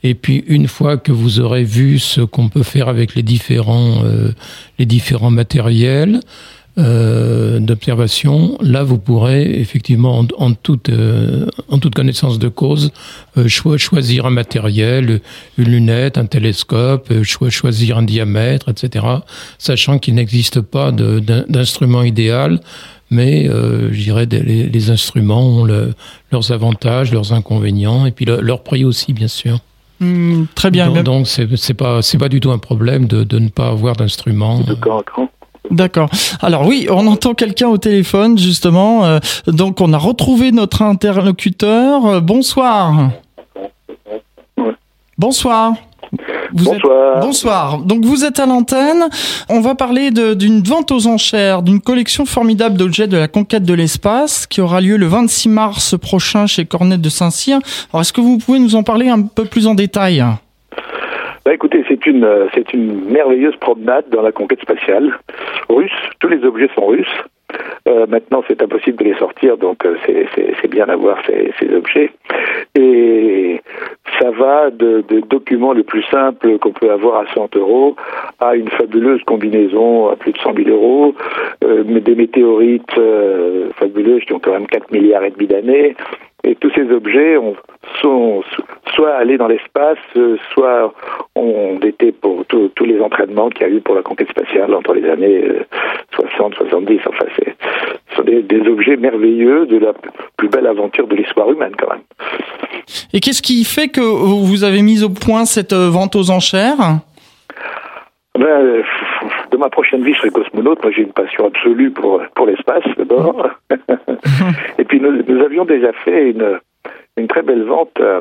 Et puis une fois que vous aurez vu ce qu'on peut faire avec les différents, euh, les différents matériels d'observation, là vous pourrez effectivement en, en toute, en toute connaissance de cause choisir un matériel, une lunette, un télescope, choisir un diamètre, etc. Sachant qu'il n'existe pas d'instrument idéal mais euh, je dirais les, les instruments ont le, leurs avantages, leurs inconvénients, et puis le, leur prix aussi, bien sûr. Mmh, très bien. Donc, donc c'est pas c'est pas du tout un problème de, de ne pas avoir d'instrument. D'accord. Alors oui, on entend quelqu'un au téléphone justement. Euh, donc on a retrouvé notre interlocuteur. Euh, bonsoir. Bonsoir bonsoir. bonsoir. Donc vous êtes à l'antenne. On va parler d'une vente aux enchères, d'une collection formidable d'objets de la conquête de l'espace qui aura lieu le 26 mars prochain chez Cornette de Saint-Cyr. Alors est-ce que vous pouvez nous en parler un peu plus en détail? Bah écoutez, c'est une c'est une merveilleuse promenade dans la conquête spatiale russe. Tous les objets sont russes. Euh, maintenant, c'est impossible de les sortir, donc euh, c'est bien d'avoir ces, objets. Et ça va de, documents les plus simples qu'on peut avoir à 100 euros à une fabuleuse combinaison à plus de 100 000 euros, euh, des météorites euh, fabuleuses qui ont quand même 4 milliards et demi d'années, et tous ces objets ont, sont soit allés dans l'espace, euh, soit ont été pour tous les entraînements qu'il y a eu pour la conquête spatiale entre les années 60, euh, 70. Enfin, ce sont des, des, objets merveilleux de la plus belle aventure de l'histoire humaine, quand même. Et qu'est-ce qui fait que vous avez mis au point cette euh, vente aux enchères? Ben, de ma prochaine vie, je serai cosmonaute. Moi, j'ai une passion absolue pour, pour l'espace, d'abord. et puis, nous, nous, avions déjà fait une, une très belle vente euh,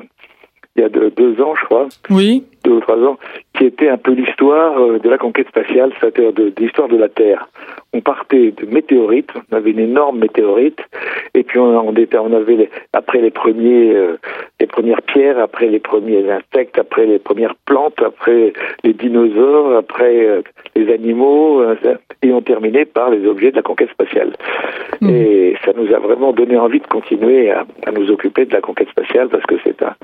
il y a deux ans, je crois. Oui. Deux ou trois ans, qui était un peu l'histoire euh, de la conquête spatiale, c'est-à-dire de, l'histoire de la Terre. On partait de météorites, on avait une énorme météorite, et puis on, on, on avait les, après les premiers, euh, les premières pierres, après les premiers insectes, après les premières plantes, après les dinosaures, après euh, les animaux, et on terminait par les objets de la conquête spatiale. Hmm. Et ça nous a vraiment donné envie de continuer à, à nous occuper de la conquête spatiale parce que c'est un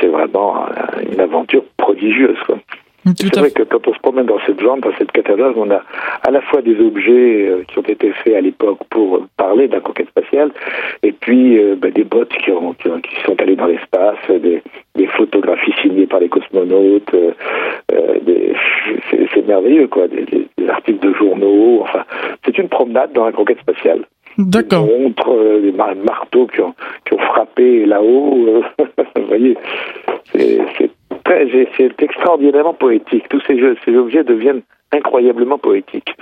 c'est vraiment une aventure prodigieuse. C'est vrai que quand on se promène dans cette zone, dans cette catalogue, on a à la fois des objets euh, qui ont été faits à l'époque pour parler de la conquête spatiale, et puis euh, ben, des bottes qui, ont, qui, sont allées dans l'espace, des, des, photographies signées par les cosmonautes, euh, c'est merveilleux, quoi, des, des, articles de journaux. Enfin, c'est une promenade dans la conquête spatiale. D'accord. Des montres, des marteaux qui ont, qui ont frappé là-haut. Vous voyez, c'est c'est extraordinairement poétique. Tous ces, jeux, ces objets deviennent incroyablement poétiques.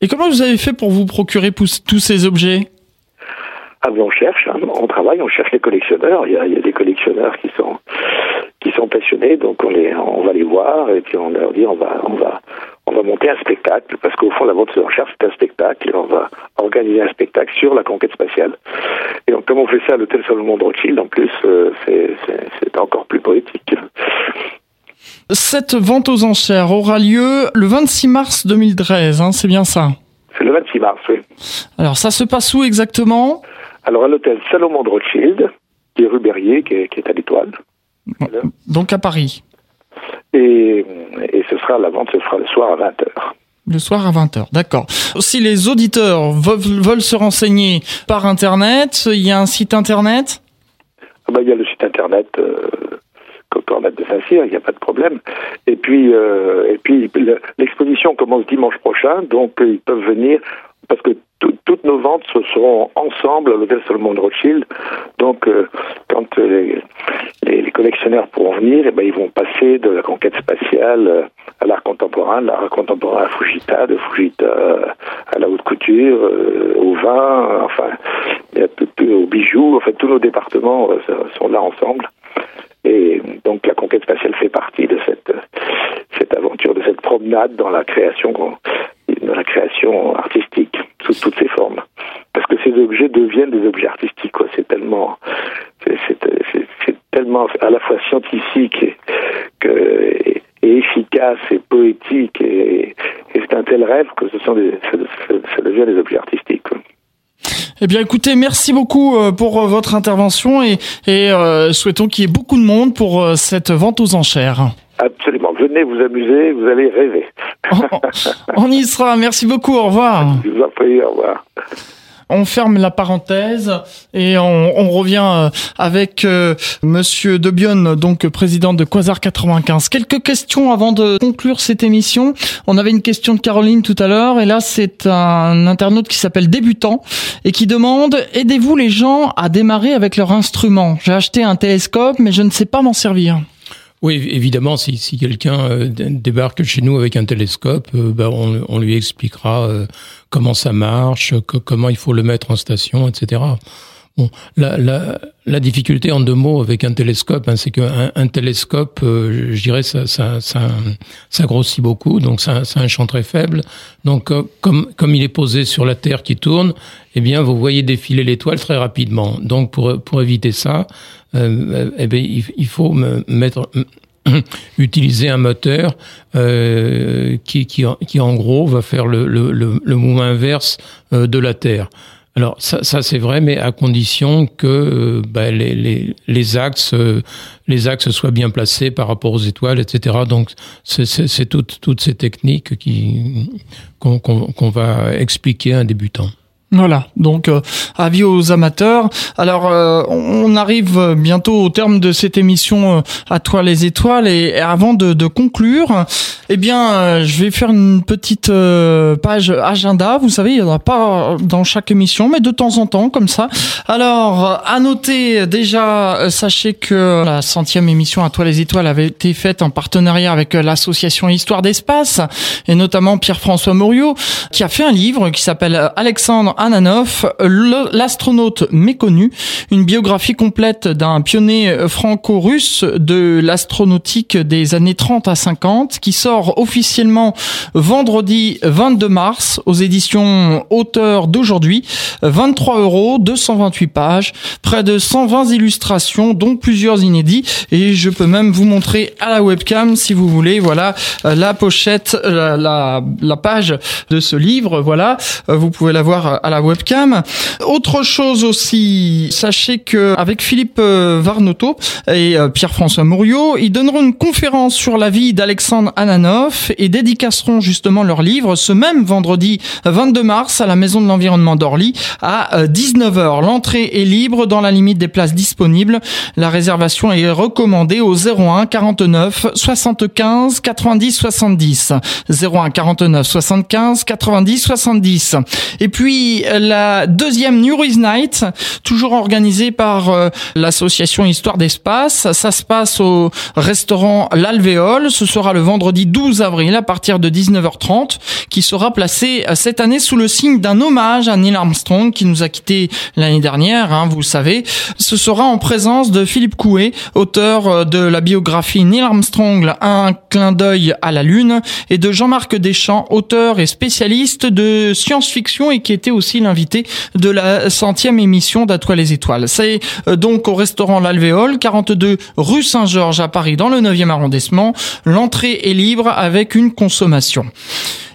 Et comment vous avez fait pour vous procurer tous ces objets? Ah, on cherche, hein. on travaille, on cherche les collectionneurs. Il y, a, il y a, des collectionneurs qui sont qui sont passionnés, donc on les, on va les voir et puis on leur dit on va, on va, on va monter un spectacle parce qu'au fond la vente de recherche c'est un spectacle et on va organiser un spectacle sur la conquête spatiale. Et donc comme on fait ça à l'hôtel Salomon de Rothschild, en plus euh, c'est encore plus poétique. Cette vente aux enchères aura lieu le 26 mars 2013, hein, c'est bien ça? C'est le 26 mars, oui. Alors ça se passe où exactement? Alors à l'hôtel Salomon de Rothschild, qui est rue Berrier, qui est, qui est à l'étoile. Donc à Paris. Et, et, ce sera la vente, ce sera le soir à 20h. Le soir à 20h, d'accord. Si les auditeurs veulent, se renseigner par Internet, il y a un site Internet? Ah bah, Il y a le site Internet euh, de Saint-Cyr, il n'y a pas de problème. Et puis, euh, et puis l'exposition commence dimanche prochain, donc ils peuvent venir parce que toutes nos ventes se seront ensemble à l'hôtel Solomon de Rothschild. Donc, euh, quand euh, les, collectionneurs pourront venir, eh ben, ils vont passer de la conquête spatiale euh, à l'art contemporain, de l'art contemporain à Fujita, de Fujita à la haute couture, au vin, enfin, aux bijoux. En fait, tous nos départements sont là ensemble. Et donc la conquête spatiale fait partie de cette, cette aventure, de cette promenade dans la création dans la création artistique sous toutes ses formes. Parce que ces objets deviennent des objets artistiques. C'est tellement, tellement à la fois scientifique et, efficace et poétique et, c'est un tel rêve que ce sont ça, devient des objets artistiques. Eh bien, écoutez, merci beaucoup euh, pour euh, votre intervention et, et euh, souhaitons qu'il y ait beaucoup de monde pour cette vente aux enchères. Absolument. Venez vous amuser, vous allez rêver. on, y sera. Merci beaucoup. Au revoir. Je vous en prie. Au revoir. On ferme la parenthèse et on, on revient euh, avec euh, Monsieur Debion, donc président de Quasar 95. Quelques questions avant de conclure cette émission. On avait une question de Caroline tout à l'heure et là c'est un internaute qui s'appelle Débutant et qui demande aidez-vous les gens à démarrer avec leur instrument? J'ai acheté un télescope mais je ne sais pas m'en servir. Oui, évidemment, si, quelqu'un euh, débarque chez nous avec un télescope, euh, ben on, on, lui expliquera euh, comment ça marche, comment il faut le mettre en station, etc. Bon, la, la, la, difficulté en deux mots avec un télescope, hein, c'est qu'un un télescope, je dirais, ça, ça, ça, ça, grossit beaucoup, donc ça, c'est un champ très faible. Donc, comme, comme il est posé sur la Terre qui tourne, eh bien, vous voyez défiler l'étoile très rapidement. Donc, pour, pour éviter ça, euh, eh bien, il, faut mettre utiliser un moteur euh, qui, qui, qui, en gros va faire le, le, le, mouvement inverse euh, de la Terre. Alors ça, ça c'est vrai, mais à condition que euh, bah, les, axes les axes soient bien placés par rapport aux étoiles, etc. Donc c'est toutes toutes ces techniques qu'on va expliquer à un débutant. Voilà, donc euh, avis aux amateurs. Alors euh, on arrive bientôt au terme de cette émission euh, à toi les étoiles et, avant de, de, conclure, eh bien je vais faire une petite page agenda. Vous savez, il n'y en a pas dans chaque émission, mais de temps en temps comme ça. Alors à noter déjà, sachez que la centième émission à toi les étoiles avait été faite en partenariat avec l'association Histoire d'espace et notamment Pierre-François Mouriot qui a fait un livre qui s'appelle Alexandre Ananov, l'astronaute méconnu, une biographie complète d'un pionnier franco-russe de l'astronautique des années 30 à 50 qui sort officiellement vendredi 22 mars aux éditions Auteur d'aujourd'hui. 23 euros, 228 pages, près de 120 illustrations dont plusieurs inédits et je peux même vous montrer à la webcam si vous voulez. Voilà la pochette, la, la, page de ce livre. Voilà, vous pouvez la voir la webcam. Autre chose aussi, sachez que avec Philippe euh, Varnoto et euh, Pierre-François Mouriot, ils donneront une conférence sur la vie d'Alexandre Ananoff et dédicaceront justement leur livre ce même vendredi 22 mars à la Maison de l'Environnement d'Orly à 19h. Euh, L'entrée est libre dans la limite des places disponibles. La réservation est recommandée au 01 49 75 90 70. 01 49 75 90 70. Et puis la deuxième New Year's Night, toujours organisée par euh, l'association Histoire d'Espace. Ça se passe au restaurant L'Alvéole. Ce sera le vendredi 12 avril à partir de 19h30, qui sera placé euh, cette année sous le signe d'un hommage à Neil Armstrong, qui nous a quitté l'année dernière, hein, vous savez. Ce sera en présence de Philippe Coué, auteur euh, de la biographie Neil Armstrong, un clin d'œil à la Lune, et de Jean-Marc Deschamps, auteur et spécialiste de science-fiction et qui était aussi l'invité de la centième émission d'Atoile les étoiles. C'est euh, donc au restaurant L'Alvéole, 42 rue Saint-Georges à Paris dans le 9e arrondissement. L'entrée est libre avec une consommation.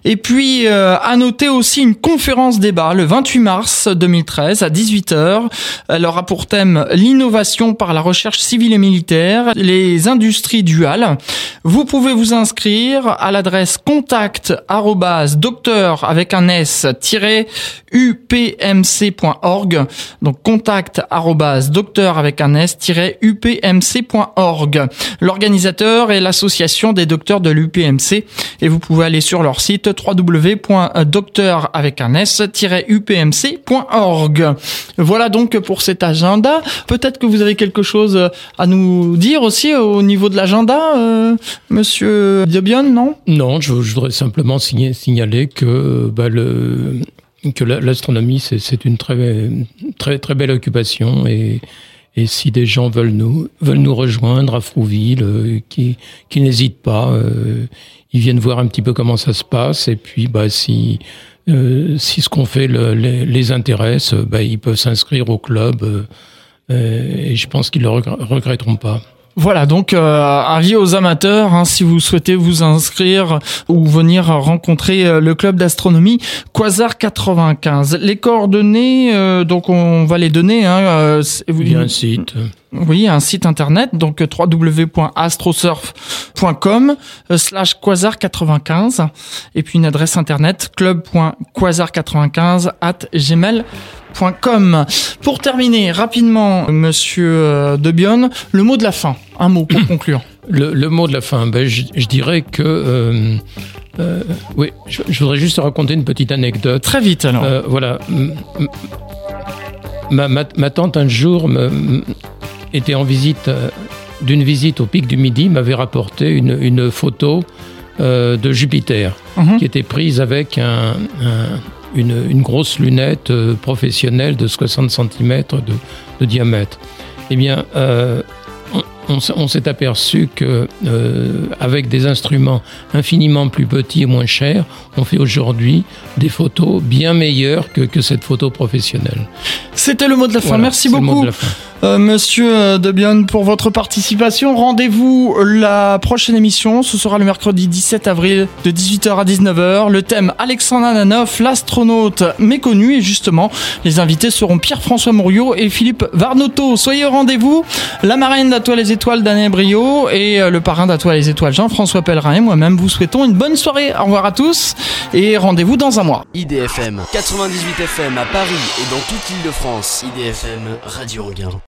Et puis, euh, à noter aussi une conférence débat le 28 mars 2013 à 18h. Elle aura pour thème l'innovation par la recherche civile et militaire, les industries duales. Vous pouvez vous inscrire à l'adresse contact avec un s upmc.org. Donc contact avec un s upmc.org. L'organisateur est l'association des docteurs de l'UPMC et vous pouvez aller sur leur site www.docteur avec un s-upmc.org. Voilà donc pour cet agenda. Peut-être que vous avez quelque chose à nous dire aussi au niveau de l'agenda, euh, Monsieur Diobion, non? Non, je, voudrais simplement signaler que bah, le que l'astronomie c'est une très très très belle occupation et et si des gens veulent nous veulent nous rejoindre à Frouville, euh, qui qui n'hésitent pas, euh, ils viennent voir un petit peu comment ça se passe. Et puis, bah, si euh, si ce qu'on fait les, les, intéresse, bah, ils peuvent s'inscrire au club. et je pense qu'ils le regretteront pas. Voilà, donc euh, avis aux amateurs, hein, si vous souhaitez vous inscrire ou venir rencontrer euh, le club d'astronomie Quasar 95. Les coordonnées, euh, donc on va les donner. Hein, euh, Il y a un site. Oui, un site internet, donc www.astrosurf.com slash quasar95 et puis une adresse internet club.quasar95 at pour terminer rapidement, Monsieur euh, Debion, le mot de la fin, un mot pour conclure. Le, mot de la fin, ben, je, dirais que euh, euh, oui, je, voudrais juste raconter une petite anecdote. Très vite alors. voilà, ma, tante un jour était en visite d'une visite au pic du Midi, m'avait rapporté une, photo de Jupiter mhm. qui était prise avec un une, grosse lunette euh, professionnelle de 60 cm de, diamètre. Eh bien, euh, on, s'est aperçu que euh, avec des instruments infiniment plus petits et moins chers, on fait aujourd'hui des photos bien meilleures que, que cette photo professionnelle. C'était le mot de la fin. Merci beaucoup. Euh, monsieur euh, Debian, pour votre participation. Rendez-vous la prochaine émission. Ce sera le mercredi 17 avril de 18h à 19h. Le thème Alexandre Ananoff, l'astronaute méconnu. Et justement, les invités seront Pierre-François Mouriot et Philippe Varnoto. Soyez au rendez-vous. La marraine d'Atoile les étoiles d'Anne Brio et le parrain d'Atoile les étoiles Jean-François Pellerin et moi-même vous souhaitons une bonne soirée. Au revoir à tous et rendez-vous dans un mois. IDFM 98 FM à Paris et dans toute l'île de France. IDFM Radio Anguin.